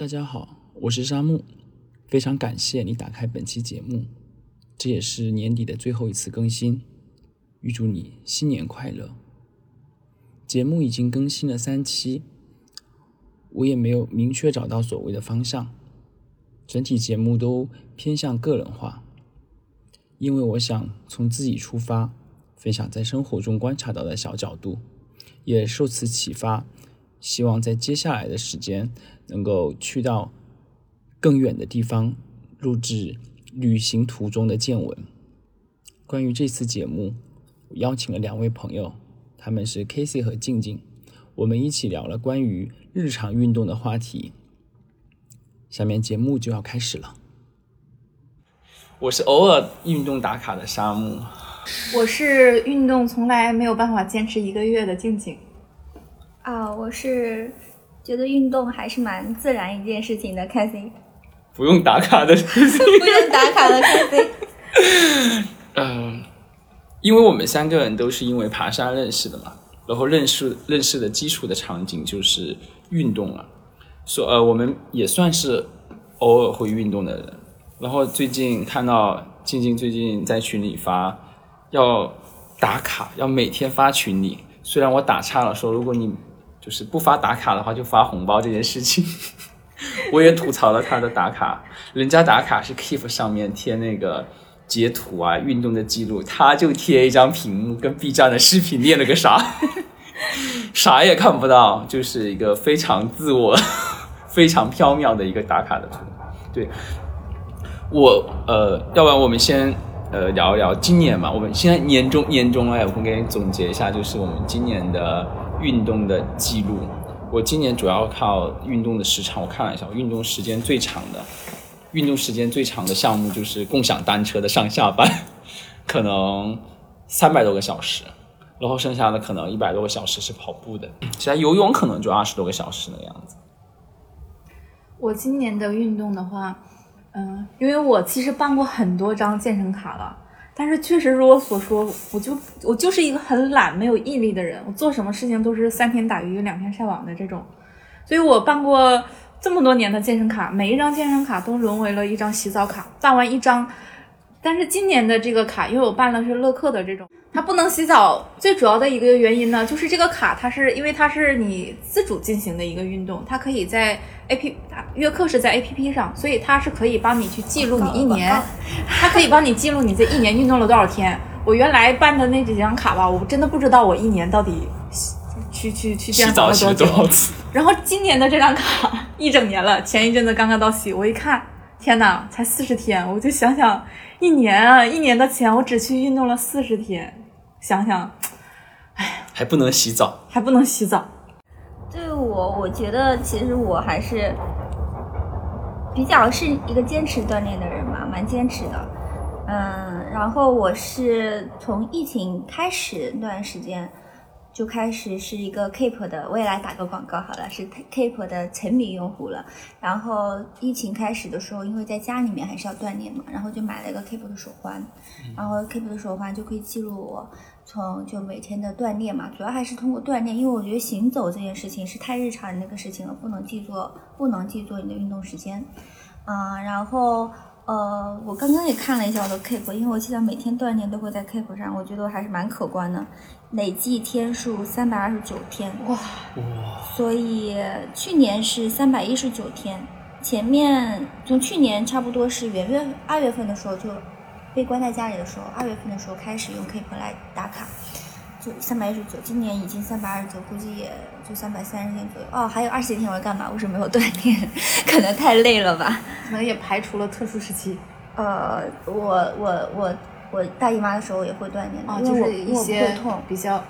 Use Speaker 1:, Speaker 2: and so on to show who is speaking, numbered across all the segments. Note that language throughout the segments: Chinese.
Speaker 1: 大家好，我是沙木，非常感谢你打开本期节目，这也是年底的最后一次更新，预祝你新年快乐。节目已经更新了三期，我也没有明确找到所谓的方向，整体节目都偏向个人化，因为我想从自己出发，分享在生活中观察到的小角度，也受此启发。希望在接下来的时间能够去到更远的地方，录制旅行途中的见闻。关于这次节目，我邀请了两位朋友，他们是 k a s e y 和静静，我们一起聊了关于日常运动的话题。下面节目就要开始了。我是偶尔运动打卡的沙漠，
Speaker 2: 我是运动从来没有办法坚持一个月的静静。
Speaker 3: 啊，我是觉得运动还是蛮自然一件事情的，开心。
Speaker 1: 不用打卡的，
Speaker 3: 不用打卡的，开心。
Speaker 1: 嗯，因为我们三个人都是因为爬山认识的嘛，然后认识认识的基础的场景就是运动了，说呃，我们也算是偶尔会运动的人。然后最近看到静静最近在群里发要打卡，要每天发群里，虽然我打岔了，说如果你就是不发打卡的话，就发红包这件事情，我也吐槽了他的打卡。人家打卡是 Keep 上面贴那个截图啊，运动的记录，他就贴一张屏幕，跟 B 站的视频练了个啥，啥也看不到，就是一个非常自我、非常缥缈的一个打卡的图。对，我呃，要不然我们先呃聊一聊今年嘛，我们现在年终年终了，我给你总结一下，就是我们今年的。运动的记录，我今年主要靠运动的时长。我看了一下，我运动时间最长的，运动时间最长的项目就是共享单车的上下班，可能三百多个小时，然后剩下的可能一百多个小时是跑步的，其他游泳可能就二十多个小时那个样子。
Speaker 2: 我今年的运动的话，嗯，因为我其实办过很多张健身卡了。但是确实如我所说，我就我就是一个很懒、没有毅力的人。我做什么事情都是三天打鱼两天晒网的这种，所以我办过这么多年的健身卡，每一张健身卡都沦为了一张洗澡卡。办完一张，但是今年的这个卡，因为我办的是乐客的这种，它不能洗澡。最主要的一个原因呢，就是这个卡它是因为它是你自主进行的一个运动，它可以在。A P 约课是在 A P P 上，所以它是可以帮你去记录你一年，它可以帮你记录你这一年运动了多少天。我原来办的那几张卡吧，我真的不知道我一年到底去去去健身房了多久。然后今年的这张卡一整年了，前一阵子刚刚到期，我一看，天哪，才四十天，我就想想，一年啊，一年的钱我只去运动了四十天，想想，哎，
Speaker 1: 还不能洗澡，
Speaker 2: 还不能洗澡。
Speaker 3: 对我，我觉得其实我还是比较是一个坚持锻炼的人吧，蛮坚持的。嗯，然后我是从疫情开始那段时间就开始是一个 Keep 的，我也来打个广告好了，是 Keep 的沉迷用户了。然后疫情开始的时候，因为在家里面还是要锻炼嘛，然后就买了一个 Keep 的手环，然后 Keep 的手环就可以记录我。从就每天的锻炼嘛，主要还是通过锻炼，因为我觉得行走这件事情是太日常的那个事情了，不能记作不能记作你的运动时间。嗯，然后呃，我刚刚也看了一下我的 Keep，因为我记得每天锻炼都会在 Keep 上，我觉得还是蛮可观的，累计天数三百二十九天。
Speaker 1: 哇哇！
Speaker 3: 所以去年是三百一十九天，前面从去年差不多是元月二月份的时候就。被关在家里的时候，二月份的时候开始用 Keep 来打卡，就三百一十九，今年已经三百二十九，估计也就三百三十天左右。哦，还有二十几天我要干嘛？为什么没有锻炼？可能太累了吧？
Speaker 2: 可能也排除了特殊时期。
Speaker 3: 呃，我我我我大姨妈的时候也会锻炼的，因为
Speaker 2: 一些
Speaker 3: 痛
Speaker 2: 比较。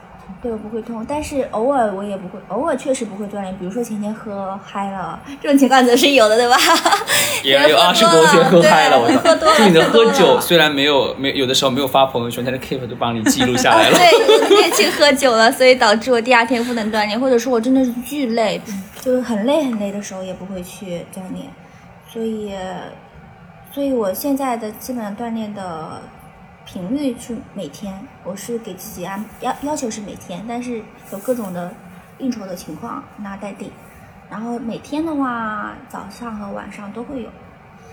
Speaker 3: 对我，不会痛，但是偶尔我也不会，偶尔确实不会锻炼。比如说前天喝嗨了，这种情况则是有的，对吧？
Speaker 1: 也有二十多天喝嗨了，我
Speaker 3: 喝多了。
Speaker 1: 就你的喝酒，虽然没有没有的时候没有发朋友圈，但是 Keep 就帮你记录 下来了。
Speaker 3: 对，那天去喝酒了，所以导致我第二天不能锻炼，或者说我真的是巨累，就是很累很累的时候也不会去锻炼。所以，所以我现在的基本上锻炼的。频率是每天，我是给自己安要要求是每天，但是有各种的应酬的情况，那待定。然后每天的话，早上和晚上都会有。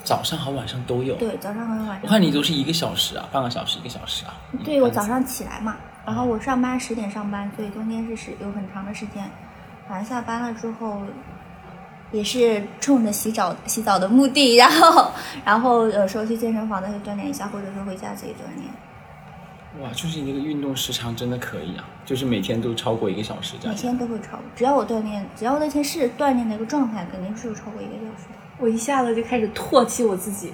Speaker 1: 早上和晚上都有。
Speaker 3: 对，早上和晚上。
Speaker 1: 我看你都是一个小时啊，半个小时一个小时啊。
Speaker 3: 对，我早上起来嘛，然后我上班十点上班，所以中间是时有很长的时间。晚上下班了之后，也是冲着洗澡洗澡的目的，然后然后有时候去健身房再去锻炼一下，或者说回家自己锻炼。
Speaker 1: 哇，就是你那个运动时长真的可以啊，就是每天都超过一个小时这样。
Speaker 3: 每天都会超过，只要我锻炼，只要那天是锻炼的一个状态，肯定是超过一个小时。
Speaker 2: 我一下子就开始唾弃我自己，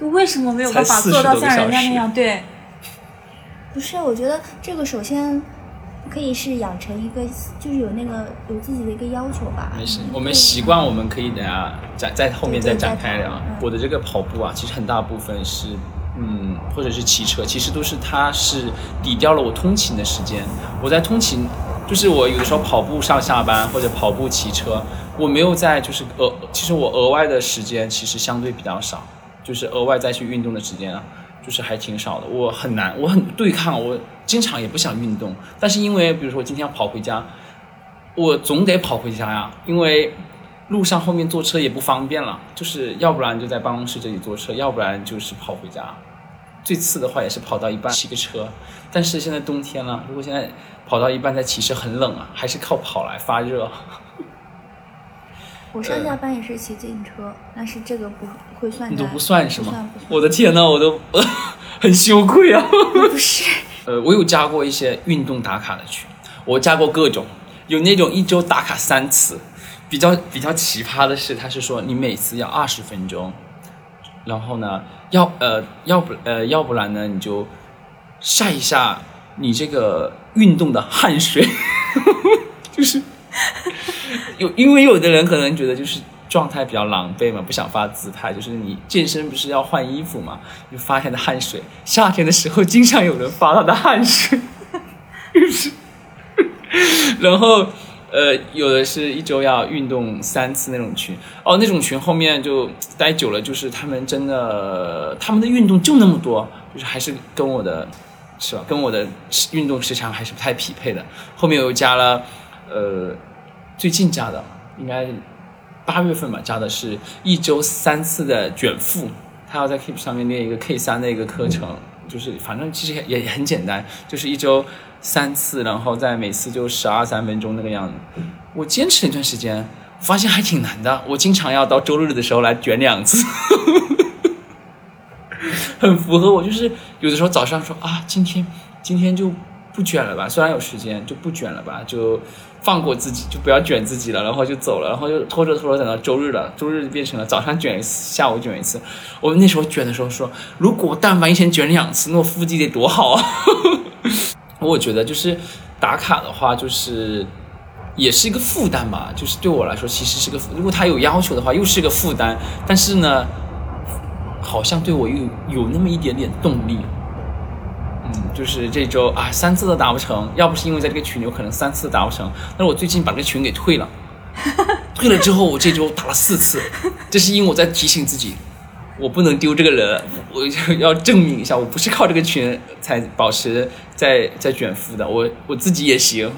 Speaker 2: 就为什么没有办法做到像人家那样？对，
Speaker 3: 不是，我觉得这个首先可以是养成一个，就是有那个有自己的一个要求吧。
Speaker 1: 没事，我们习惯，我们可以等下展在后面再展开聊。我的这个跑步啊，其实很大部分是。嗯，或者是骑车，其实都是它是抵掉了我通勤的时间。我在通勤，就是我有的时候跑步上下班或者跑步骑车，我没有在就是额，其实我额外的时间其实相对比较少，就是额外再去运动的时间啊，就是还挺少的。我很难，我很对抗，我经常也不想运动，但是因为比如说我今天要跑回家，我总得跑回家呀，因为。路上后面坐车也不方便了，就是要不然就在办公室这里坐车，要不然就是跑回家。最次的话也是跑到一半骑个车，但是现在冬天了，如果现在跑到一半再骑车很冷啊，还是靠跑来发热。
Speaker 3: 我上下班也是骑自行车，但是这个不会算。
Speaker 1: 你都不算是
Speaker 3: 吗？
Speaker 1: 我的天呐，我都很羞愧啊！
Speaker 3: 不是，
Speaker 1: 呃，我有加过一些运动打卡的群，我加过各种，有那种一周打卡三次。比较比较奇葩的是，他是说你每次要二十分钟，然后呢，要呃要不呃要不然呢，你就晒一下你这个运动的汗水，就是因为有的人可能觉得就是状态比较狼狈嘛，不想发自拍，就是你健身不是要换衣服嘛，就发他的汗水。夏天的时候经常有人发他的汗水，就是，然后。呃，有的是一周要运动三次那种群哦，那种群后面就待久了，就是他们真的他们的运动就那么多，就是还是跟我的，是吧？跟我的运动时长还是不太匹配的。后面又加了，呃，最近加的应该八月份吧，加的是一周三次的卷腹，他要在 Keep 上面练一个 K 三的一个课程，就是反正其实也也很简单，就是一周。三次，然后在每次就十二三分钟那个样子。我坚持了一段时间，发现还挺难的。我经常要到周日的时候来卷两次，很符合我。就是有的时候早上说啊，今天今天就不卷了吧，虽然有时间就不卷了吧，就放过自己，就不要卷自己了，然后就走了，然后就拖着拖着等到周日了，周日变成了早上卷一次，下午卷一次。我那时候卷的时候说，如果但凡一天卷两次，那腹肌得多好啊！我觉得就是打卡的话，就是也是一个负担吧。就是对我来说，其实是个如果他有要求的话，又是个负担。但是呢，好像对我又有那么一点点动力。嗯，就是这周啊，三次都达不成。要不是因为在这个群里，我可能三次都达不成。但是我最近把这个群给退了，退了之后，我这周打了四次。这是因为我在提醒自己。我不能丢这个人，我要证明一下，我不是靠这个群才保持在在卷腹的，我我自己也行。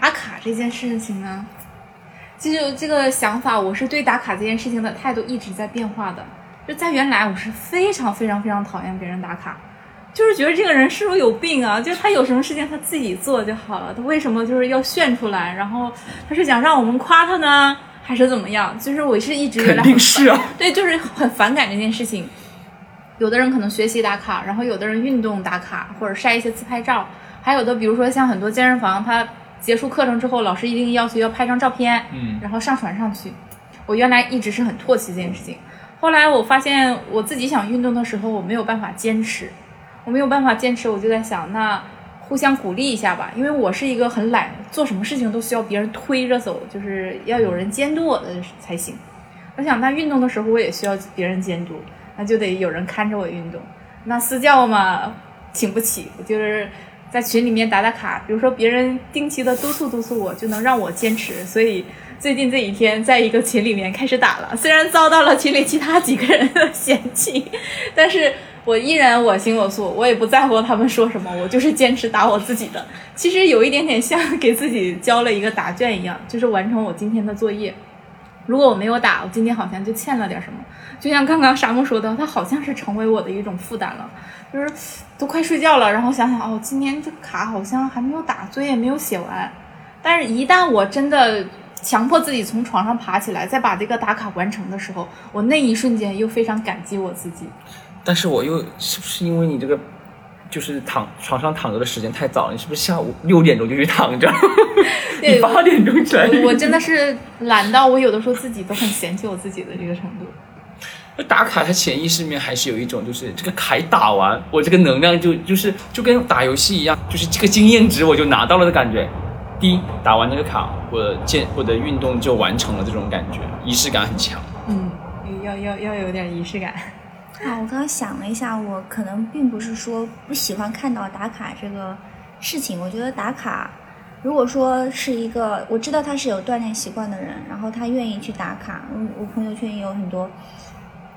Speaker 2: 打卡这件事情呢，其实这个想法，我是对打卡这件事情的态度一直在变化的。就在原来，我是非常非常非常讨厌别人打卡，就是觉得这个人是不是有病啊？就是他有什么事情他自己做就好了，他为什么就是要炫出来？然后他是想让我们夸他呢？还是怎么样？就是我是一直
Speaker 1: 肯定是啊，
Speaker 2: 对，就是很反感这件事情。有的人可能学习打卡，然后有的人运动打卡，或者晒一些自拍照，还有的比如说像很多健身房，他结束课程之后，老师一定要求要拍张照片，嗯，然后上传上去。我原来一直是很唾弃这件事情，后来我发现我自己想运动的时候，我没有办法坚持，我没有办法坚持，我就在想那。互相鼓励一下吧，因为我是一个很懒，做什么事情都需要别人推着走，就是要有人监督我的才行。我想，那运动的时候我也需要别人监督，那就得有人看着我运动。那私教嘛，请不起，我就是在群里面打打卡，比如说别人定期的督促督促我，就能让我坚持。所以最近这几天在一个群里面开始打了，虽然遭到了群里其他几个人的嫌弃，但是。我依然我行我素，我也不在乎他们说什么，我就是坚持打我自己的。其实有一点点像给自己交了一个答卷一样，就是完成我今天的作业。如果我没有打，我今天好像就欠了点什么。就像刚刚沙漠说的，它好像是成为我的一种负担了，就是都快睡觉了，然后想想哦，今天这卡好像还没有打，作业没有写完。但是，一旦我真的强迫自己从床上爬起来，再把这个打卡完成的时候，我那一瞬间又非常感激我自己。
Speaker 1: 但是我又是不是因为你这个就是躺床上躺着的时间太早了？你是不是下午六点钟就去躺着？你八点钟起来？
Speaker 2: 我真的是懒到我有的时候自己都很嫌弃我自己的这个程度。
Speaker 1: 打卡，它潜意识里面还是有一种，就是这个卡打完，我这个能量就就是就跟打游戏一样，就是这个经验值我就拿到了的感觉。第一，打完那个卡，我健我的运动就完成了，这种感觉仪式感很强。
Speaker 2: 嗯，要要要有点仪式感。
Speaker 3: 啊，我刚刚想了一下，我可能并不是说不喜欢看到打卡这个事情。我觉得打卡，如果说是一个我知道他是有锻炼习惯的人，然后他愿意去打卡，嗯，我朋友圈也有很多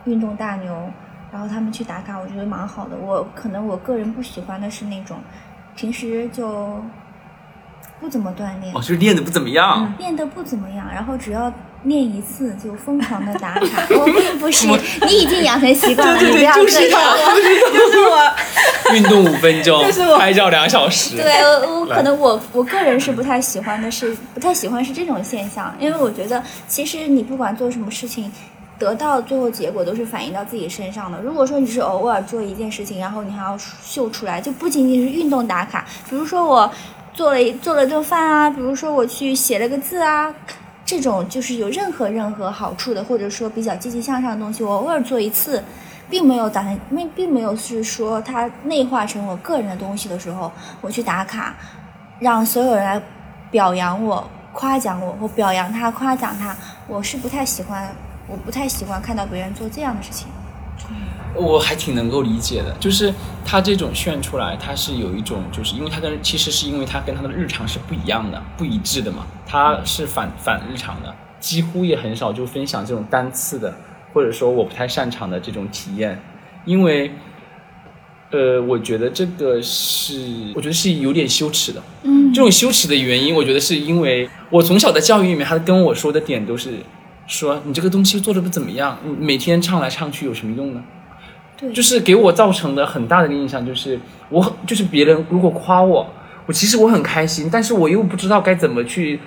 Speaker 3: 运动大牛，然后他们去打卡，我觉得蛮好的。我可能我个人不喜欢的是那种平时就。不怎么锻炼，
Speaker 1: 哦，就是练的不怎么样，
Speaker 3: 练的不怎么样，然后只要练一次就疯狂的打卡。我并不是，你已经养成习惯了，你不要
Speaker 1: 这样。
Speaker 2: 就是我，
Speaker 1: 运动五分钟，拍照两小时。
Speaker 3: 对，我可能我我个人是不太喜欢的，是不太喜欢是这种现象，因为我觉得其实你不管做什么事情，得到最后结果都是反映到自己身上的。如果说你是偶尔做一件事情，然后你还要秀出来，就不仅仅是运动打卡，比如说我。做了做了顿饭啊，比如说我去写了个字啊，这种就是有任何任何好处的，或者说比较积极向上的东西，我偶尔做一次，并没有打算，并并没有是说它内化成我个人的东西的时候，我去打卡，让所有人来表扬我、夸奖我或表扬他、夸奖他，我是不太喜欢，我不太喜欢看到别人做这样的事情。
Speaker 1: 我还挺能够理解的，就是他这种炫出来，他是有一种，就是因为他跟其实是因为他跟他的日常是不一样的、不一致的嘛，他是反反日常的，几乎也很少就分享这种单次的，或者说我不太擅长的这种体验，因为，呃，我觉得这个是，我觉得是有点羞耻的，
Speaker 3: 嗯，
Speaker 1: 这种羞耻的原因，我觉得是因为我从小的教育里面，他跟我说的点都是说你这个东西做的不怎么样，你每天唱来唱去有什么用呢？就是给我造成的很大的印象，就是我就是别人如果夸我，我其实我很开心，但是我又不知道该怎么去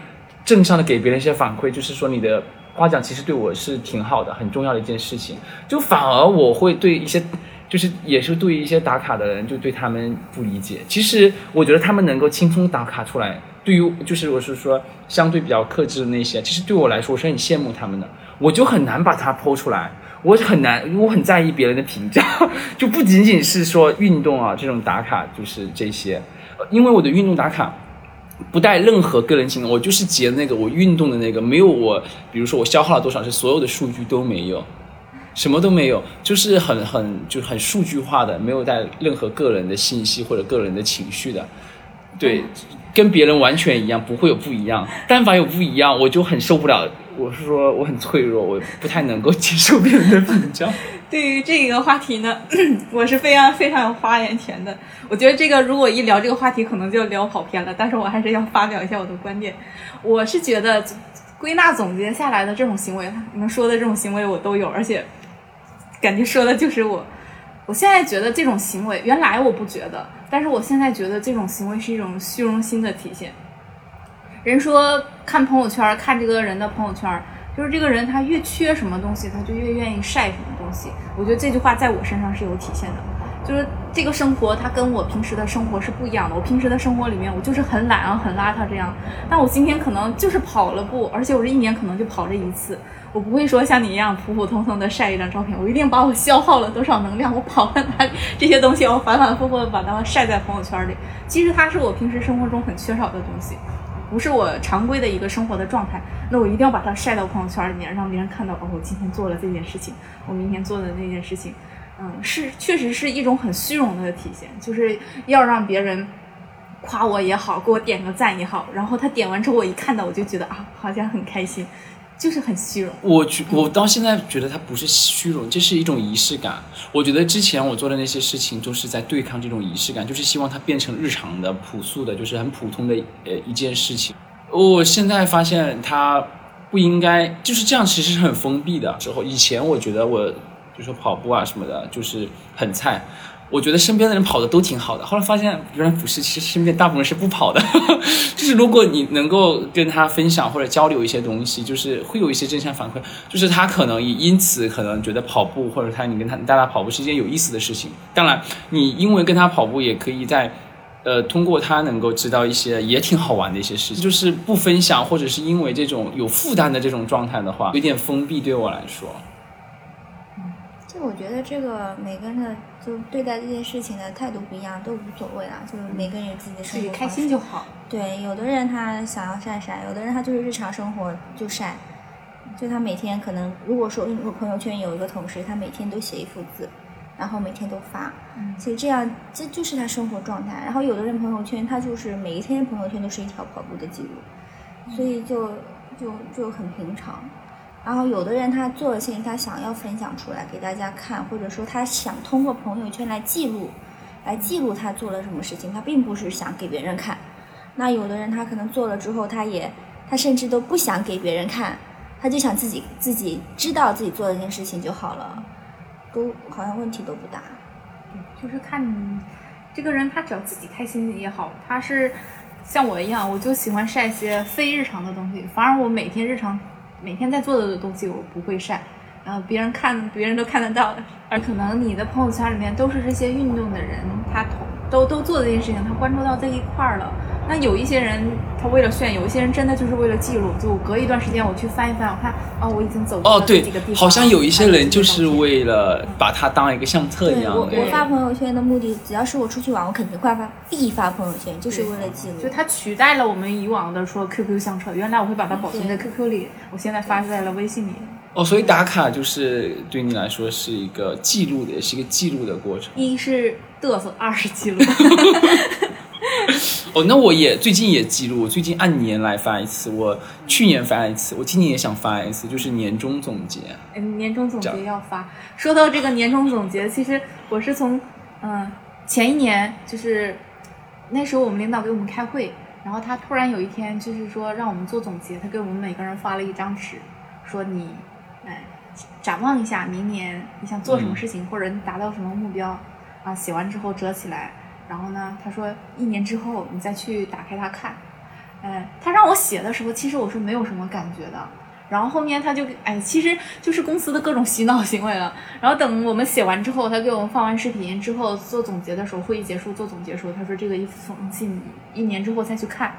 Speaker 1: 正向的给别人一些反馈，就是说你的夸奖其实对我是挺好的，很重要的一件事情，就反而我会对一些就是也是对于一些打卡的人，就对他们不理解。其实我觉得他们能够轻松打卡出来，对于就是我是说相对比较克制的那些，其实对我来说我是很羡慕他们的，我就很难把它剖出来。我很难，我很在意别人的评价，就不仅仅是说运动啊这种打卡，就是这些，因为我的运动打卡不带任何个人情感，我就是截那个我运动的那个，没有我，比如说我消耗了多少，是所有的数据都没有，什么都没有，就是很很就很数据化的，没有带任何个人的信息或者个人的情绪的，对，跟别人完全一样，不会有不一样，但凡有不一样，我就很受不了。我是说，我很脆弱，我不太能够接受别人的评价。
Speaker 2: 对于这个话题呢，我是非常非常有发言权的。我觉得这个如果一聊这个话题，可能就聊跑偏了。但是我还是要发表一下我的观点。我是觉得归纳总结下来的这种行为，你们说的这种行为我都有，而且感觉说的就是我。我现在觉得这种行为，原来我不觉得，但是我现在觉得这种行为是一种虚荣心的体现。人说看朋友圈，看这个人的朋友圈，就是这个人他越缺什么东西，他就越愿意晒什么东西。我觉得这句话在我身上是有体现的，就是这个生活他跟我平时的生活是不一样的。我平时的生活里面，我就是很懒啊，很邋遢这样。但我今天可能就是跑了步，而且我这一年可能就跑这一次。我不会说像你一样普普通通的晒一张照片，我一定把我消耗了多少能量，我跑到哪里这些东西，我反反复复的把它晒在朋友圈里。其实它是我平时生活中很缺少的东西。不是我常规的一个生活的状态，那我一定要把它晒到朋友圈里面，让别人看到哦，我今天做了这件事情，我明天做的那件事情，嗯，是确实是一种很虚荣的体现，就是要让别人夸我也好，给我点个赞也好，然后他点完之后，我一看到我就觉得啊，好像很开心。就是很虚荣，
Speaker 1: 我觉我到现在觉得它不是虚荣，这是一种仪式感。我觉得之前我做的那些事情都是在对抗这种仪式感，就是希望它变成日常的、朴素的，就是很普通的呃一件事情。我现在发现它不应该就是这样，其实是很封闭的。之后以前我觉得我，比如说跑步啊什么的，就是很菜。我觉得身边的人跑的都挺好的，后来发现原来不是，其实身边大部分人是不跑的。就是如果你能够跟他分享或者交流一些东西，就是会有一些正向反馈。就是他可能也因此可能觉得跑步或者他你跟他你带他跑步是一件有意思的事情。当然，你因为跟他跑步也可以在，呃，通过他能够知道一些也挺好玩的一些事情。就是不分享或者是因为这种有负担的这种状态的话，有点封闭对我来说。
Speaker 3: 嗯就我觉得这个每个人的就对待这件事情的态度不一样，都无所谓啦。就是每个人有自己的生活
Speaker 2: 开心就好。
Speaker 3: 对，有的人他想要晒晒，有的人他就是日常生活就晒，就他每天可能如果说我朋友圈有一个同事，他每天都写一幅字，然后每天都发，其实这样这就是他生活状态。然后有的人朋友圈他就是每一天朋友圈都是一条跑步的记录，所以就就就很平常。然后有的人他做的事情他想要分享出来给大家看，或者说他想通过朋友圈来记录，来记录他做了什么事情，他并不是想给别人看。那有的人他可能做了之后，他也他甚至都不想给别人看，他就想自己自己知道自己做了这件事情就好了，都好像问题都不大。
Speaker 2: 对就是看你这个人，他只要自己开心也好。他是像我一样，我就喜欢晒一些非日常的东西，反而我每天日常每天在做的东西我不会晒，然后别人看别人都看得到的。而可能你的朋友圈里面都是这些运动的人，他同都都做这件事情，他关注到这一块儿了。那有一些人，他为了炫，有一些人真的就是为了记录。就隔一段时间我去翻一翻，我看哦，我已经走过
Speaker 1: 哦，
Speaker 2: 了
Speaker 1: 对
Speaker 2: 这个地方。，
Speaker 1: 好像有一些人就是为了把它当一个相册一
Speaker 3: 对我
Speaker 1: 样。
Speaker 3: 我发朋友圈的目的，只要是我出去玩，我肯定会发必发朋友圈，就是为了记录
Speaker 2: 就。它取代了我们以往的说 QQ 相册，原来我会把它保存在 QQ 里，我现在发在了微信里。
Speaker 1: 哦，所以打卡就是对你来说是一个记录的，也是一个记录的过程。
Speaker 2: 一是嘚瑟，二是记录。
Speaker 1: 哦，那我也最近也记录，我最近按年来发一次，我去年发一次，我今年也想发一次，就是年终总结。
Speaker 2: 嗯，年终总结要发。说到这个年终总结，其实我是从嗯前一年，就是那时候我们领导给我们开会，然后他突然有一天就是说让我们做总结，他给我们每个人发了一张纸，说你哎展望一下明年你想做什么事情，或者你达到什么目标啊，写完之后折起来，然后呢，他说一年之后你再去打开它看。嗯，他让我写的时候，其实我是没有什么感觉的。然后后面他就哎，其实就是公司的各种洗脑行为了。然后等我们写完之后，他给我们放完视频之后做总结的时候，会议结束做总结的时候，他说这个一封信一年之后再去看。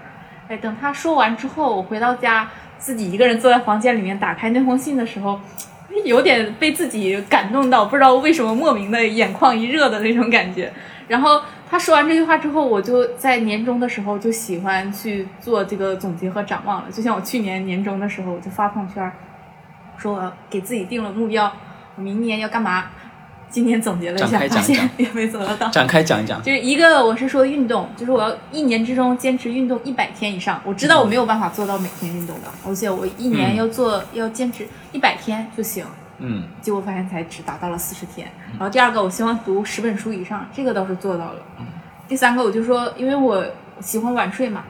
Speaker 2: 哎，等他说完之后，我回到家自己一个人坐在房间里面打开那封信的时候，有点被自己感动到，不知道为什么莫名的眼眶一热的那种感觉。然后他说完这句话之后，我就在年终的时候就喜欢去做这个总结和展望了。就像我去年年终的时候，我就发朋友圈，说我给自己定了目标，我明年要干嘛。今年总结了一下，发现也没做得到。
Speaker 1: 展开讲一讲。
Speaker 2: 就是一个我是说运动，就是我要一年之中坚持运动一百天以上。我知道我没有办法做到每天运动的，而且我一年
Speaker 1: 嗯
Speaker 2: 要做、要坚持一百天就行。
Speaker 1: 嗯，
Speaker 2: 结果发现才只达到了四十天。然后第二个，我希望读十本书以上，这个倒是做到了。第三个，我就说，因为我喜欢晚睡嘛，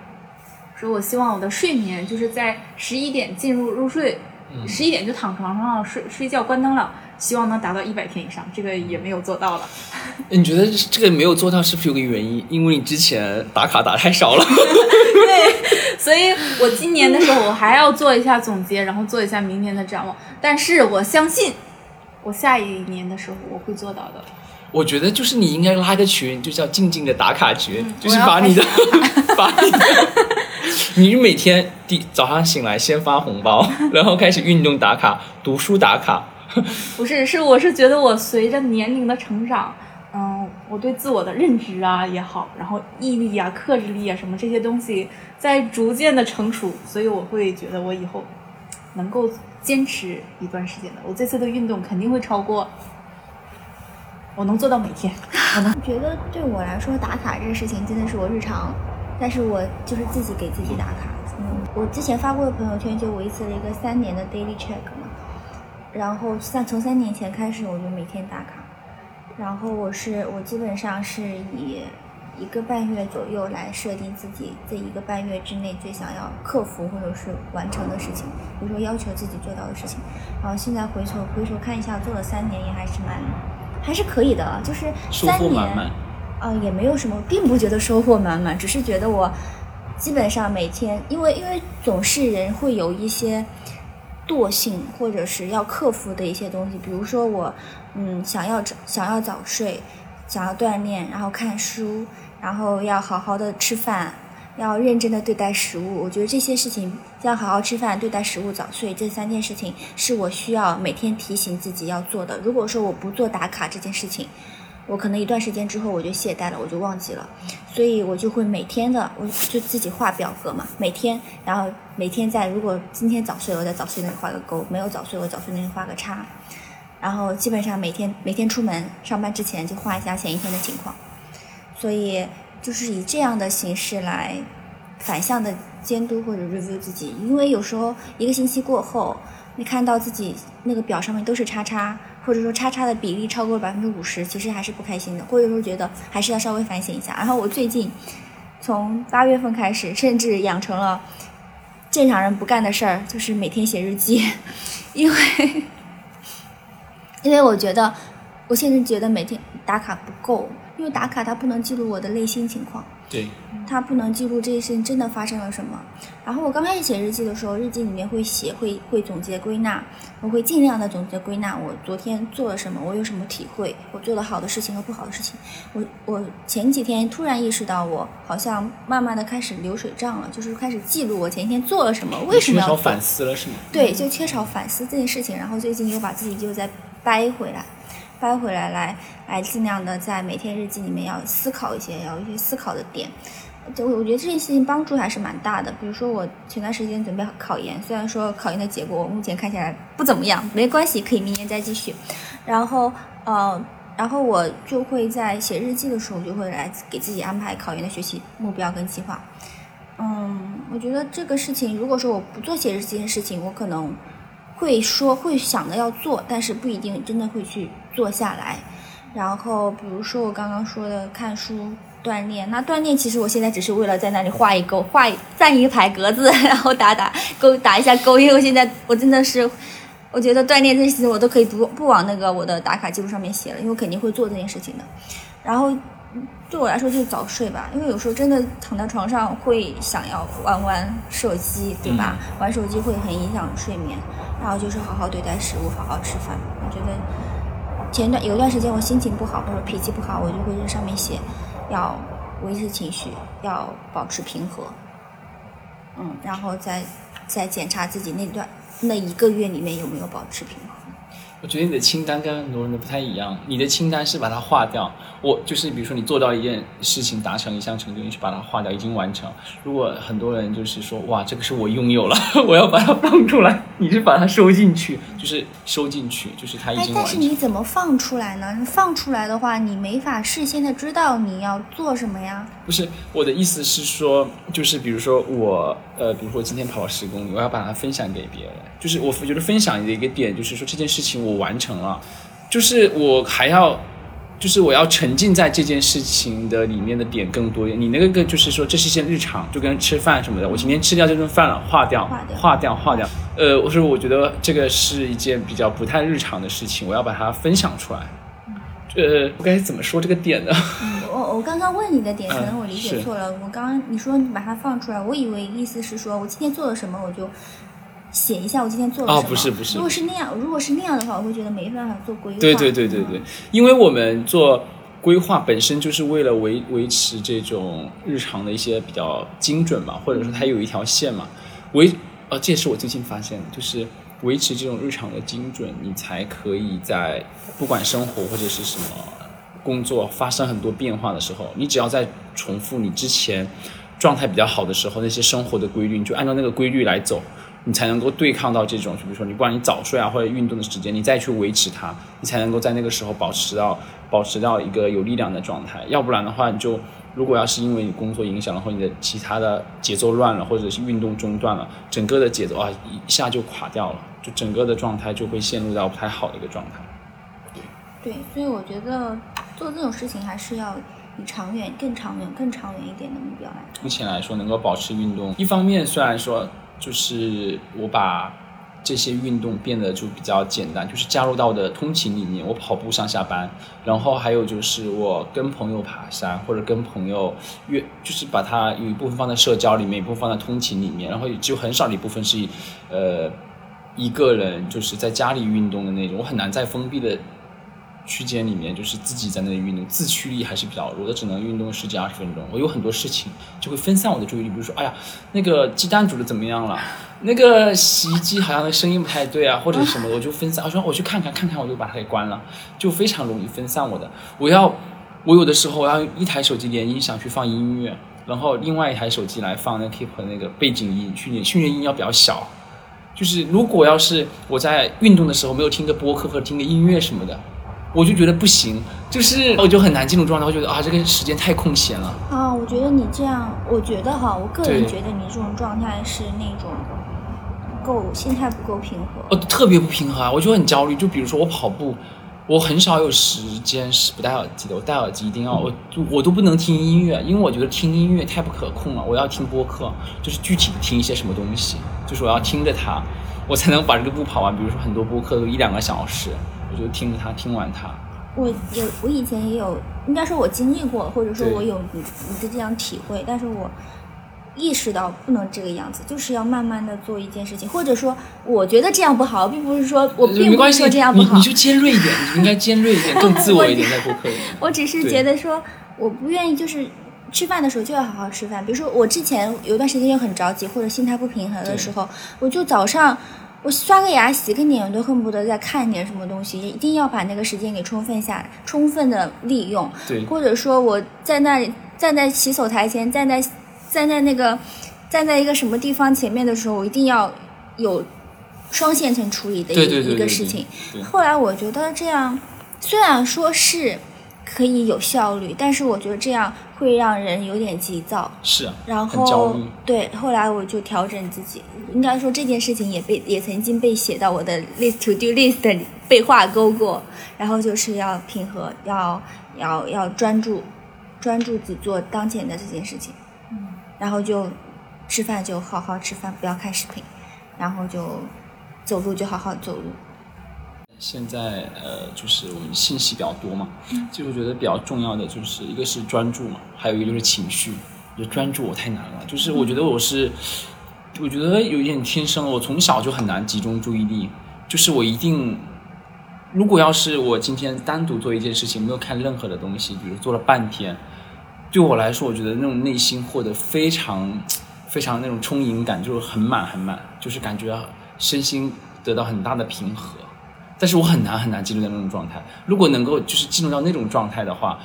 Speaker 2: 说我希望我的睡眠就是在十一点进入入睡，十一点就躺床上了睡睡觉关灯了，希望能达到一百天以上，这个也没有做到了。
Speaker 1: 你觉得这个没有做到是不是有个原因？因为你之前打卡打太少了。
Speaker 2: 对，所以我今年的时候我还要做一下总结，然后做一下明年的展望。但是我相信，我下一年的时候我会做到的。
Speaker 1: 我觉得就是你应该拉个群，就叫静静的打卡群，就是把你的
Speaker 2: 开
Speaker 1: 把你的，你每天第早上醒来先发红包，然后开始运动打卡、读书打卡。
Speaker 2: 不是，是我是觉得我随着年龄的成长，嗯，我对自我的认知啊也好，然后毅力啊、克制力啊什么这些东西在逐渐的成熟，所以我会觉得我以后能够坚持一段时间的。我这次的运动肯定会超过，我能做到每天。
Speaker 3: 我觉得对我来说，打卡这个事情真的是我日常，但是我就是自己给自己打卡。嗯，我之前发过的朋友圈就维持了一个三年的 daily check，然后三从三年前开始我就每天打卡，然后我是我基本上是以一个半月左右来设定自己这一个半月之内最想要克服或者是完成的事情，比如说要求自己做到的事情。然后现在回头回头看一下，做了三年也还是蛮还是可以的，就是
Speaker 1: 收
Speaker 3: 三年
Speaker 1: 获满满。
Speaker 3: 啊、也没有什么，并不觉得收获满满，只是觉得我基本上每天，因为因为总是人会有一些惰性，或者是要克服的一些东西，比如说我，嗯，想要想要早睡，想要锻炼，然后看书，然后要好好的吃饭，要认真的对待食物。我觉得这些事情，要好好吃饭、对待食物、早睡这三件事情，是我需要每天提醒自己要做的。如果说我不做打卡这件事情，我可能一段时间之后我就懈怠了，我就忘记了，所以我就会每天的，我就自己画表格嘛，每天，然后每天在如果今天早睡，我在早睡那里画个勾；没有早睡，我早睡那里画个叉。然后基本上每天每天出门上班之前就画一下前一天的情况，所以就是以这样的形式来反向的监督或者 review 自己，因为有时候一个星期过后，你看到自己那个表上面都是叉叉，或者说叉叉的比例超过百分之五十，其实还是不开心的，或者说觉得还是要稍微反省一下。然后我最近从八月份开始，甚至养成了正常人不干的事儿，就是每天写日记，因为因为我觉得我现在觉得每天打卡不够，因为打卡它不能记录我的内心情况。
Speaker 1: 对，
Speaker 3: 它不能记录这些事情真的发生了什么。然后我刚开始写日记的时候，日记里面会写，会会总结归纳，我会尽量的总结归纳我昨天做了什么，我有什么体会，我做的好的事情和不好的事情。我我前几天突然意识到，我好像慢慢的开始流水账了，就是开始记录我前一天做了什么，为什么要做。
Speaker 1: 缺少反思了是吗？
Speaker 3: 对，就缺少反思这件事情，然后最近又把自己就在掰回来，掰回来来来尽量的在每天日记里面要思考一些，要有一些思考的点。就我我觉得这件事情帮助还是蛮大的。比如说我前段时间准备考研，虽然说考研的结果我目前看起来不怎么样，没关系，可以明年再继续。然后呃，然后我就会在写日记的时候，就会来给自己安排考研的学习目标跟计划。嗯，我觉得这个事情，如果说我不做写日记这件事情，我可能会说会想着要做，但是不一定真的会去做下来。然后比如说我刚刚说的看书、锻炼，那锻炼其实我现在只是为了在那里画一勾，画一站一排格子，然后打打勾，打一下勾，因为我现在我真的是。我觉得锻炼这些，我都可以不不往那个我的打卡记录上面写了，因为我肯定会做这件事情的。然后对我来说就是早睡吧，因为有时候真的躺在床上会想要玩玩手机，对吧？玩手机会很影响睡眠。然后就是好好对待食物，好好吃饭。我觉得前段有一段时间我心情不好或者脾气不好，我就会在上面写，要维持情绪，要保持平和。嗯，然后再再检查自己那段那一个月里面有没有保持平衡。
Speaker 1: 我觉得你的清单跟很多人的不太一样，你的清单是把它划掉。我就是比如说你做到一件事情，达成一项成就，你去把它划掉，已经完成。如果很多人就是说哇，这个是我拥有了，我要把它放出来，你是把它收进去，就是收进去，就是它已
Speaker 3: 哎，
Speaker 1: 经完成。
Speaker 3: 但是你怎么放出来呢？你放出来的话，你没法事先的知道你要做什么呀。
Speaker 1: 不是我的意思是说，就是比如说我呃，比如说今天跑了十公里，我要把它分享给别人。就是我觉得分享的一个点，就是说这件事情我完成了，就是我还要，就是我要沉浸在这件事情的里面的点更多一点。你那个个就是说，这是一件日常，就跟吃饭什么的，我今天吃掉这顿饭了，化掉，
Speaker 3: 化掉
Speaker 1: 化掉，呃，我说我觉得这个是一件比较不太日常的事情，我要把它分享出来。呃，我该怎么说这个点呢？
Speaker 3: 嗯我我刚刚问你的点，可能我理解错了。我刚刚你说你把它放出来，我以为意思是说我今天做了什么，我就写一下我今天做了什么。
Speaker 1: 哦不是不是
Speaker 3: 如果是那样，如果是那样的话，我会觉得没办法做规划。
Speaker 1: 对对对对对，因为我们做规划本身就是为了维维持这种日常的一些比较精准嘛，或者说它有一条线嘛，维呃这也是我最近发现的，就是维持这种日常的精准，你才可以在不管生活或者是什么工作发生很多变化的时候，你只要在重复你之前状态比较好的时候那些生活的规律，你就按照那个规律来走。你才能够对抗到这种，就比如说你不管你早睡啊或者运动的时间，你再去维持它，你才能够在那个时候保持到保持到一个有力量的状态。要不然的话，你就如果要是因为你工作影响了，或者你的其他的节奏乱了，或者是运动中断了，整个的节奏啊一下就垮掉了，就整个的状态就会陷入到不太好的一个状态。
Speaker 3: 对，所以我觉得做这种事情还是要以长远、更长远、更长远一点的目标来。
Speaker 1: 目前来说，能够保持运动，一方面虽然说就是我把这些运动变得就比较简单，就是加入到我的通勤里面，我跑步上下班，然后还有就是我跟朋友爬山，或者跟朋友约，就是把它有一部分放在社交里面，一部分放在通勤里面，然后只有很少的一部分是，呃，一个人就是在家里运动的那种，我很难在封闭的。区间里面就是自己在那里运动，自驱力还是比较弱的，只能运动十几二十分钟。我有很多事情就会分散我的注意力，比如说，哎呀，那个鸡蛋煮的怎么样了？那个洗衣机好像那声音不太对啊，或者是什么，我就分散。我说我去看看，看看我就把它给关了，就非常容易分散我的。我要，我有的时候我要一台手机连音响去放音乐，然后另外一台手机来放那 Keep 那个背景音，训练训练音要比较小。就是如果要是我在运动的时候没有听个播客或者听个音乐什么的。我就觉得不行，就是我就很难进入状态。我觉得啊，这个时间太空闲了。
Speaker 3: 啊，我觉得你这样，我觉得哈，我个人觉得你这种状态是那种够心态不够平和。
Speaker 1: 哦，特别不平衡啊！我就很焦虑。就比如说我跑步，我很少有时间是不戴耳机的。我戴耳机一定要，我我都不能听音乐，因为我觉得听音乐太不可控了。我要听播客，就是具体的听一些什么东西，就是我要听着它，我才能把这个步跑完。比如说很多播客都一两个小时。我就听着他，听完他。
Speaker 3: 我有，我以前也有，应该说我经历过，或者说我有你你的这样体会，但是我意识到不能这个样子，就是要慢慢的做一件事情，或者说我觉得这样不好，并不是说我并不是说这样不好，
Speaker 1: 你就尖锐一点，你应该尖锐一点，更自我一点在顾客里。
Speaker 3: 我只是觉得说，我不愿意就是吃饭的时候就要好好吃饭，比如说我之前有一段时间又很着急或者心态不平衡的时候，我就早上。我刷个牙、洗个脸，我都恨不得再看一点什么东西，一定要把那个时间给充分下，充分的利用。
Speaker 1: 对，
Speaker 3: 或者说我在那里站在洗手台前，站在站在那个站在一个什么地方前面的时候，我一定要有双线程处理的一一个事情。后来我觉得这样，虽然说是可以有效率，但是我觉得这样。会让人有点急躁，
Speaker 1: 是啊，
Speaker 3: 然后对，后来我就调整自己。应该说这件事情也被也曾经被写到我的 list to do list 里，被划勾过。然后就是要平和，要要要专注，专注只做当前的这件事情。嗯，然后就吃饭就好好吃饭，不要看视频，然后就走路就好好走路。
Speaker 1: 现在呃，就是我们信息比较多嘛，就我觉得比较重要的就是一个是专注嘛，还有一个就是情绪。就专注我太难了，就是我觉得我是，我觉得有一点天生，我从小就很难集中注意力。就是我一定，如果要是我今天单独做一件事情，没有看任何的东西，比如做了半天，对我来说，我觉得那种内心获得非常非常那种充盈感，就是很满很满，就是感觉身心得到很大的平和。但是我很难很难进入到那种状态。如果能够就是进入到那种状态的话，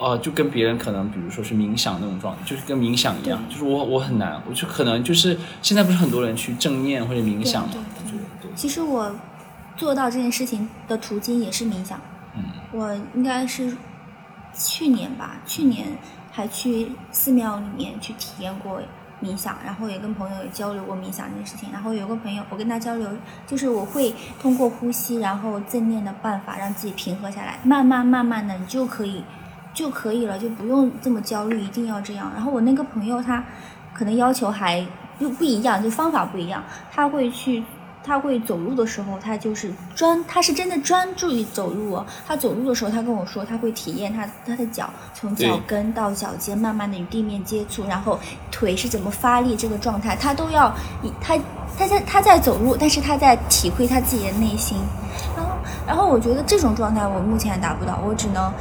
Speaker 1: 呃，就跟别人可能比如说是冥想那种状态，就是跟冥想一样。就是我我很难，我就可能就是现在不是很多人去正念或者冥想吗？
Speaker 3: 对。其实我做到这件事情的途径也是冥想。
Speaker 1: 嗯。
Speaker 3: 我应该是去年吧，去年还去寺庙里面去体验过。冥想，然后也跟朋友也交流过冥想这件事情。然后有个朋友，我跟他交流，就是我会通过呼吸，然后正念的办法，让自己平和下来。慢慢慢慢的，你就可以就可以了，就不用这么焦虑，一定要这样。然后我那个朋友他可能要求还又不一样，就方法不一样，他会去。他会走路的时候，他就是专，他是真的专注于走路哦。他走路的时候，他跟我说，他会体验他他的脚从脚跟到脚尖，慢慢的与地面接触，然后腿是怎么发力，这个状态他都要。他他在他在走路，但是他在体会他自己的内心。然后然后我觉得这种状态我目前还达不到，我只能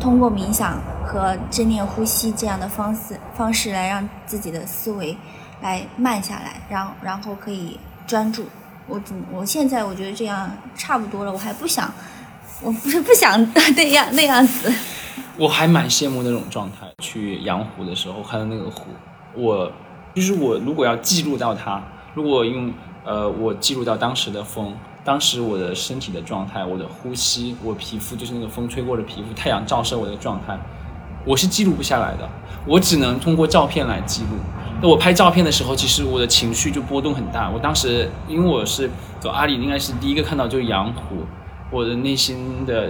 Speaker 3: 通过冥想和正念呼吸这样的方式方式来让自己的思维来慢下来，然然后可以专注。我我现在我觉得这样差不多了，我还不想，我不是不想 那样那样子。
Speaker 1: 我还蛮羡慕那种状态。去阳湖的时候看到那个湖，我就是我如果要记录到它，如果用呃我记录到当时的风，当时我的身体的状态，我的呼吸，我皮肤就是那个风吹过的皮肤，太阳照射我的状态，我是记录不下来的，我只能通过照片来记录。那我拍照片的时候，其实我的情绪就波动很大。我当时因为我是走阿里，应该是第一个看到就是阳湖，我的内心的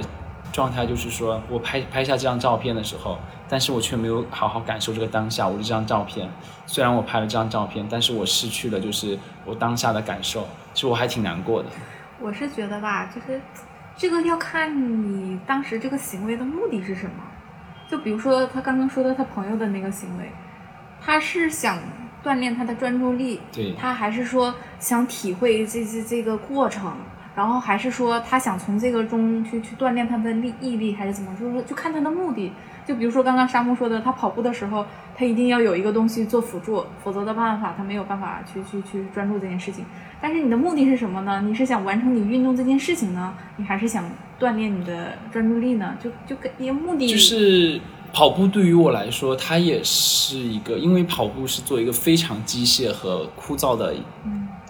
Speaker 1: 状态，就是说我拍拍下这张照片的时候，但是我却没有好好感受这个当下。我的这张照片，虽然我拍了这张照片，但是我失去了就是我当下的感受，其实我还挺难过的。
Speaker 2: 我是觉得吧，就是这个要看你当时这个行为的目的是什么。就比如说他刚刚说的他朋友的那个行为，他是想锻炼他的专注力，
Speaker 1: 对
Speaker 2: 他还是说想体会这这这个过程，然后还是说他想从这个中去去锻炼他的力毅力，还是怎么？就是说就看他的目的。就比如说刚刚沙漠说的，他跑步的时候，他一定要有一个东西做辅助，否则的办法他没有办法去去去专注这件事情。但是你的目的是什么呢？你是想完成你运动这件事情呢，你还是想锻炼你的专注力呢？就就跟你目的
Speaker 1: 就是跑步对于我来说，它也是一个，因为跑步是做一个非常机械和枯燥的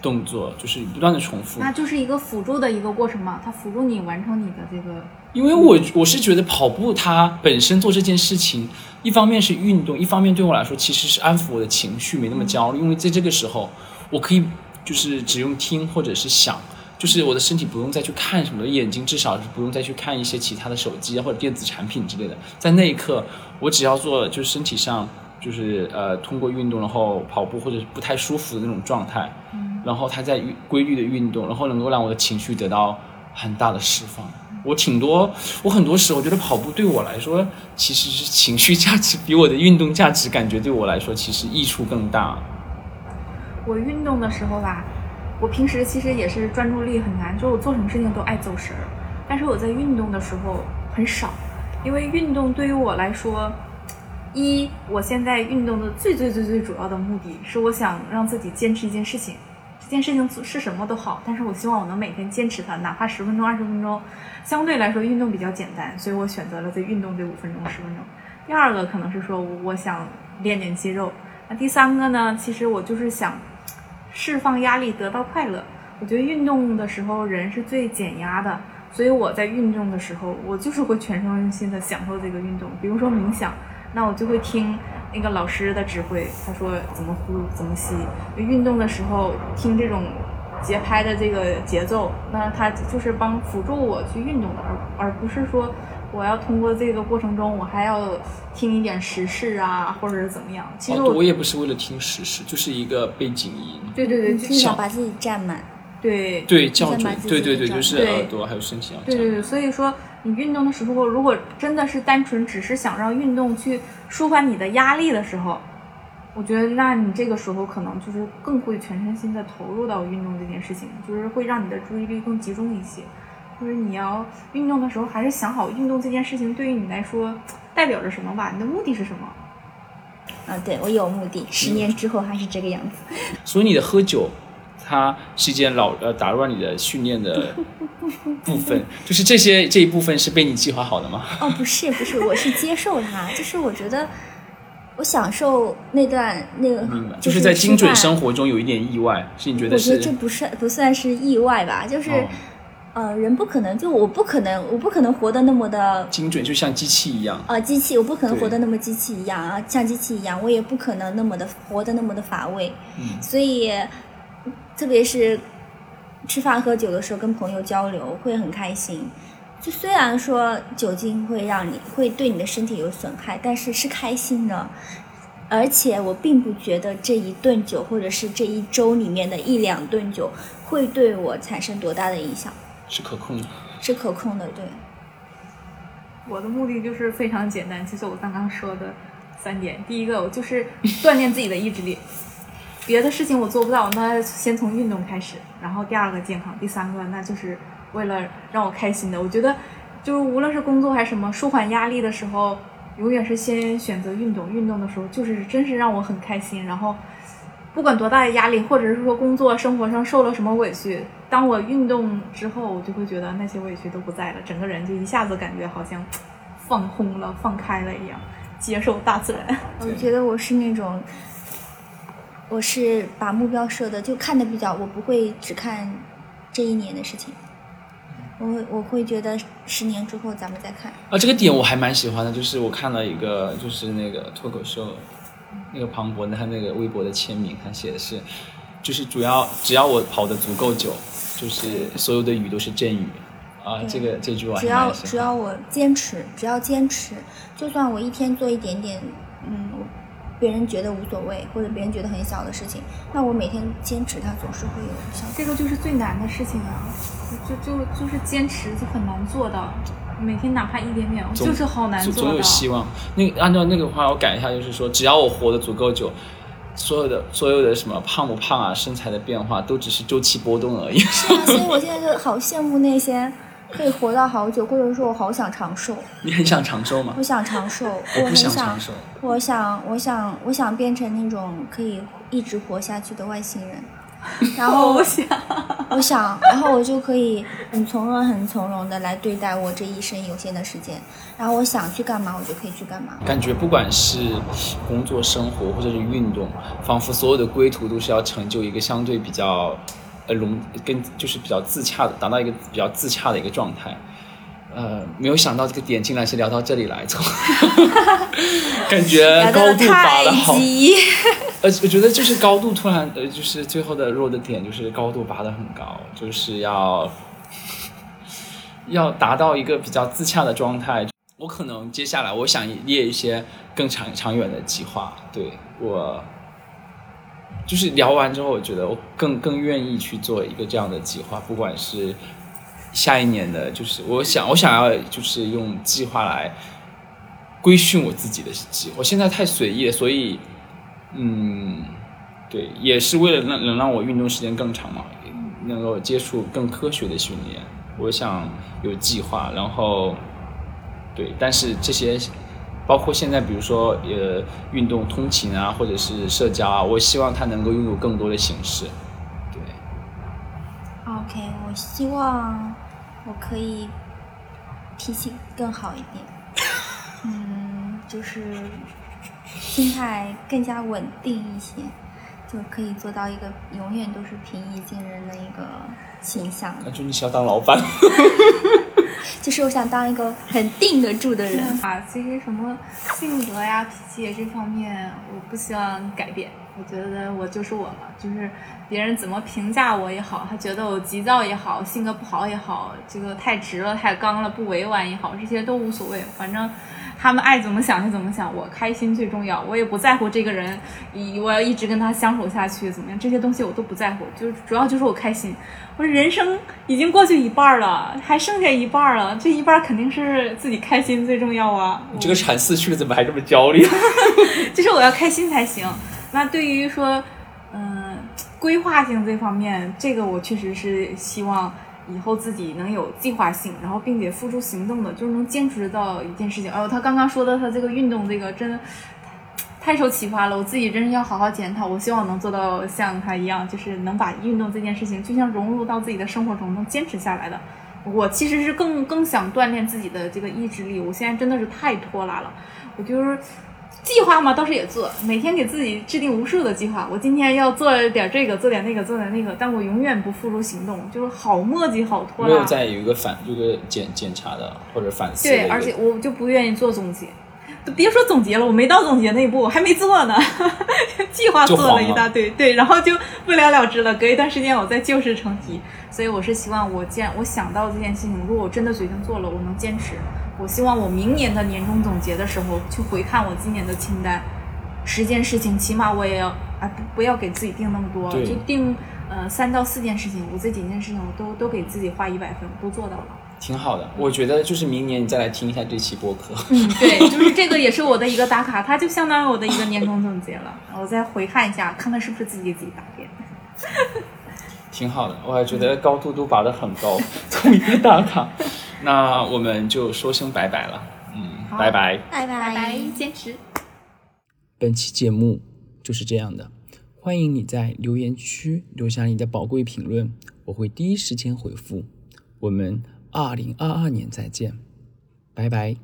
Speaker 1: 动作，就是不断的重复。
Speaker 2: 那就是一个辅助的一个过程嘛，它辅助你完成你的这个。
Speaker 1: 因为我我是觉得跑步它本身做这件事情，一方面是运动，一方面对我来说其实是安抚我的情绪，没那么焦虑。因为在这个时候，我可以就是只用听或者是想，就是我的身体不用再去看什么，眼睛至少是不用再去看一些其他的手机啊或者电子产品之类的。在那一刻，我只要做就是身体上就是呃通过运动，然后跑步或者是不太舒服的那种状态，然后它在规律的运动，然后能够让我的情绪得到很大的释放。我挺多，我很多时候觉得跑步对我来说其实是情绪价值比我的运动价值感觉对我来说其实益处更大。
Speaker 2: 我运动的时候吧，我平时其实也是专注力很难，就是我做什么事情都爱走神儿。但是我在运动的时候很少，因为运动对于我来说，一我现在运动的最最最最主要的目的是我想让自己坚持一件事情，这件事情是什么都好，但是我希望我能每天坚持它，哪怕十分钟、二十分钟。相对来说，运动比较简单，所以我选择了在运动这五分钟、十分钟。第二个可能是说我想练练肌肉，那第三个呢，其实我就是想释放压力，得到快乐。我觉得运动的时候人是最减压的，所以我在运动的时候，我就是会全身心的享受这个运动。比如说冥想，那我就会听那个老师的指挥，他说怎么呼怎么吸。运动的时候听这种。节拍的这个节奏，那它就是帮辅助我去运动的，而而不是说我要通过这个过程中我还要听一点时事啊，或者是怎么样。其实
Speaker 1: 我也不是为了听时事，就是一个背景音。
Speaker 2: 对对对，
Speaker 3: 就是想把自己占满。
Speaker 2: 对
Speaker 1: 对，叫准。对对对，就是耳朵还有身体要。
Speaker 2: 对对对，所以说你运动的时候，如果真的是单纯只是想让运动去舒缓你的压力的时候。我觉得，那你这个时候可能就是更会全身心的投入到运动这件事情，就是会让你的注意力更集中一些。就是你要运动的时候，还是想好运动这件事情对于你来说代表着什么吧？你的目的是什么？
Speaker 3: 啊，对我有目的，十年之后还是这个样子。
Speaker 1: 所以你的喝酒，它是一件老呃打乱你的训练的部分，就是这些这一部分是被你计划好的吗？
Speaker 3: 哦，不是不是，我是接受它，就是我觉得。我享受那段那个，就
Speaker 1: 是在精准生活中有一点意外，是你觉得是？
Speaker 3: 我觉得这不算不算是意外吧？就是，呃，人不可能，就我不可能，我不可能活得那么的
Speaker 1: 精准，就像机器一样。
Speaker 3: 啊，机器，我不可能活得那么机器一样啊，像机器一样，我也不可能那么的活得那么的乏味。
Speaker 1: 嗯。
Speaker 3: 所以，特别是吃饭喝酒的时候，跟朋友交流会很开心。就虽然说酒精会让你会对你的身体有损害，但是是开心的，而且我并不觉得这一顿酒或者是这一周里面的一两顿酒会对我产生多大的影响，
Speaker 1: 是可控的，
Speaker 3: 是可控的，对。
Speaker 2: 我的目的就是非常简单，就是我刚刚说的三点，第一个我就是锻炼自己的意志力，别的事情我做不到，那先从运动开始，然后第二个健康，第三个那就是。为了让我开心的，我觉得就是无论是工作还是什么，舒缓压力的时候，永远是先选择运动。运动的时候，就是真是让我很开心。然后，不管多大的压力，或者是说工作生活上受了什么委屈，当我运动之后，我就会觉得那些委屈都不在了，整个人就一下子感觉好像放空了、放开了一样，接受大自然。
Speaker 3: 我觉得我是那种，我是把目标设的就看的比较，我不会只看这一年的事情。我会我会觉得十年之后咱们再看
Speaker 1: 啊，这个点我还蛮喜欢的，就是我看了一个就是那个脱口秀，那个庞博他那个微博的签名，他写的是，就是主要只要我跑得足够久，就是所有的雨都是阵雨，啊，这个这句我
Speaker 3: 只要只要我坚持，只要坚持，就算我一天做一点点，嗯，别人觉得无所谓或者别人觉得很小的事情，那我每天坚持，它总是会有效果。
Speaker 2: 这个就是最难的事情啊，就就就是坚持就很难做到，每天哪怕一点点，
Speaker 1: 总
Speaker 2: 就是好难
Speaker 1: 总总
Speaker 2: 做到。
Speaker 1: 有希望。那按照那个话，我改一下，就是说，只要我活得足够久，所有的所有的什么胖不胖啊，身材的变化，都只是周期波动而已。
Speaker 3: 是啊，所以我现在就好羡慕那些可以活到好久，或者说我好想长寿，
Speaker 1: 你很想长寿吗
Speaker 3: 我？想长寿，
Speaker 1: 我不
Speaker 3: 很想
Speaker 1: 想长寿，
Speaker 3: 我想，我想，我想变成那种可以一直活下去的外星人。然后
Speaker 2: 我想，
Speaker 3: 我想，然后我就可以很从容、很从容的来对待我这一生有限的时间。然后我想去干嘛，我就可以去干嘛。
Speaker 1: 感觉不管是工作、生活或者是运动，仿佛所有的归途都是要成就一个相对比较呃容跟就是比较自洽的，达到一个比较自洽的一个状态。呃，没有想到这个点竟然是聊到这里来，从 感觉高度拔
Speaker 3: 太
Speaker 1: 的好，
Speaker 3: 极，
Speaker 1: 呃，我觉得就是高度突然呃，就是最后的弱的点就是高度拔得很高，就是要要达到一个比较自洽的状态。我可能接下来我想列一些更长长远的计划，对我就是聊完之后，我觉得我更更愿意去做一个这样的计划，不管是下一年的，就是我想我想要就是用计划来规训我自己的计，我现在太随意了，所以嗯，对，也是为了让能让我运动时间更长嘛，能够接触更科学的训练，我想有计划，然后对，但是这些包括现在比如说呃运动通勤啊，或者是社交啊，我希望它能够拥有更多的形式，对
Speaker 3: ，OK，我希望我可以脾气更好一点，嗯，就是心态更加稳定一些，就可以做到一个永远都是平易近人的一个形象。
Speaker 1: 那就你是要当老板。
Speaker 3: 就是我想当一个很定得住的人。
Speaker 2: 啊，其实什么性格呀、脾气这方面，我不希望改变。我觉得我就是我了，就是别人怎么评价我也好，他觉得我急躁也好，性格不好也好，这个太直了、太刚了、不委婉也好，这些都无所谓，反正。他们爱怎么想就怎么想，我开心最重要。我也不在乎这个人，以我要一直跟他相处下去怎么样，这些东西我都不在乎，就主要就是我开心。我人生已经过去一半了，还剩下一半了，这一半肯定是自己开心最重要啊。
Speaker 1: 你这个产四去的怎么还这么焦虑？
Speaker 2: 就是我要开心才行。那对于说，嗯、规划性这方面，这个我确实是希望以后自己能有计划性，然后并且付诸行动的，就是能坚持到一件事情。哦，他刚刚说的他这个运动，这个真的太受启发了，我自己真是要好好检讨。我希望能做到像他一样，就是能把运动这件事情，就像融入到自己的生活中，能坚持下来的。我其实是更更想锻炼自己的这个意志力，我现在真的是太拖拉了，我就是。计划嘛，倒是也做，每天给自己制定无数的计划。我今天要做点这个，做点那个，做点那个，但我永远不付诸行动，就是好磨叽，好拖拉。
Speaker 1: 没有再有一个反有一个检检查的或者反思
Speaker 2: 对，而且我就不愿意做总结，都别说总结了，我没到总结那一步，我还没做呢，计划做了一大堆，对，然后就不了了之了。隔一段时间我再旧事重提，所以我是希望我既然我想到这件事情，如果我真的决定做了，我能坚持。我希望我明年的年终总结的时候去回看我今年的清单，十件事情，起码我也要啊不不要给自己定那么多，就定呃三到四件事情，我这几件事情我都都给自己画一百分，我都做到了。
Speaker 1: 挺好的。我觉得就是明年你再来听一下这期播客。
Speaker 2: 嗯，对，就是这个也是我的一个打卡，它就相当于我的一个年终总结了。我再回看一下，看看是不是自己给自己打脸。
Speaker 1: 挺好的，我还觉得高度都拔得很高，同一个打卡。那我们就说声拜拜了，嗯，
Speaker 2: 好
Speaker 1: 拜拜。
Speaker 3: 拜拜
Speaker 2: 坚持。
Speaker 1: 本期节目就是这样的，欢迎你在留言区留下你的宝贵评论，我会第一时间回复。我们二零二二年再见，拜拜。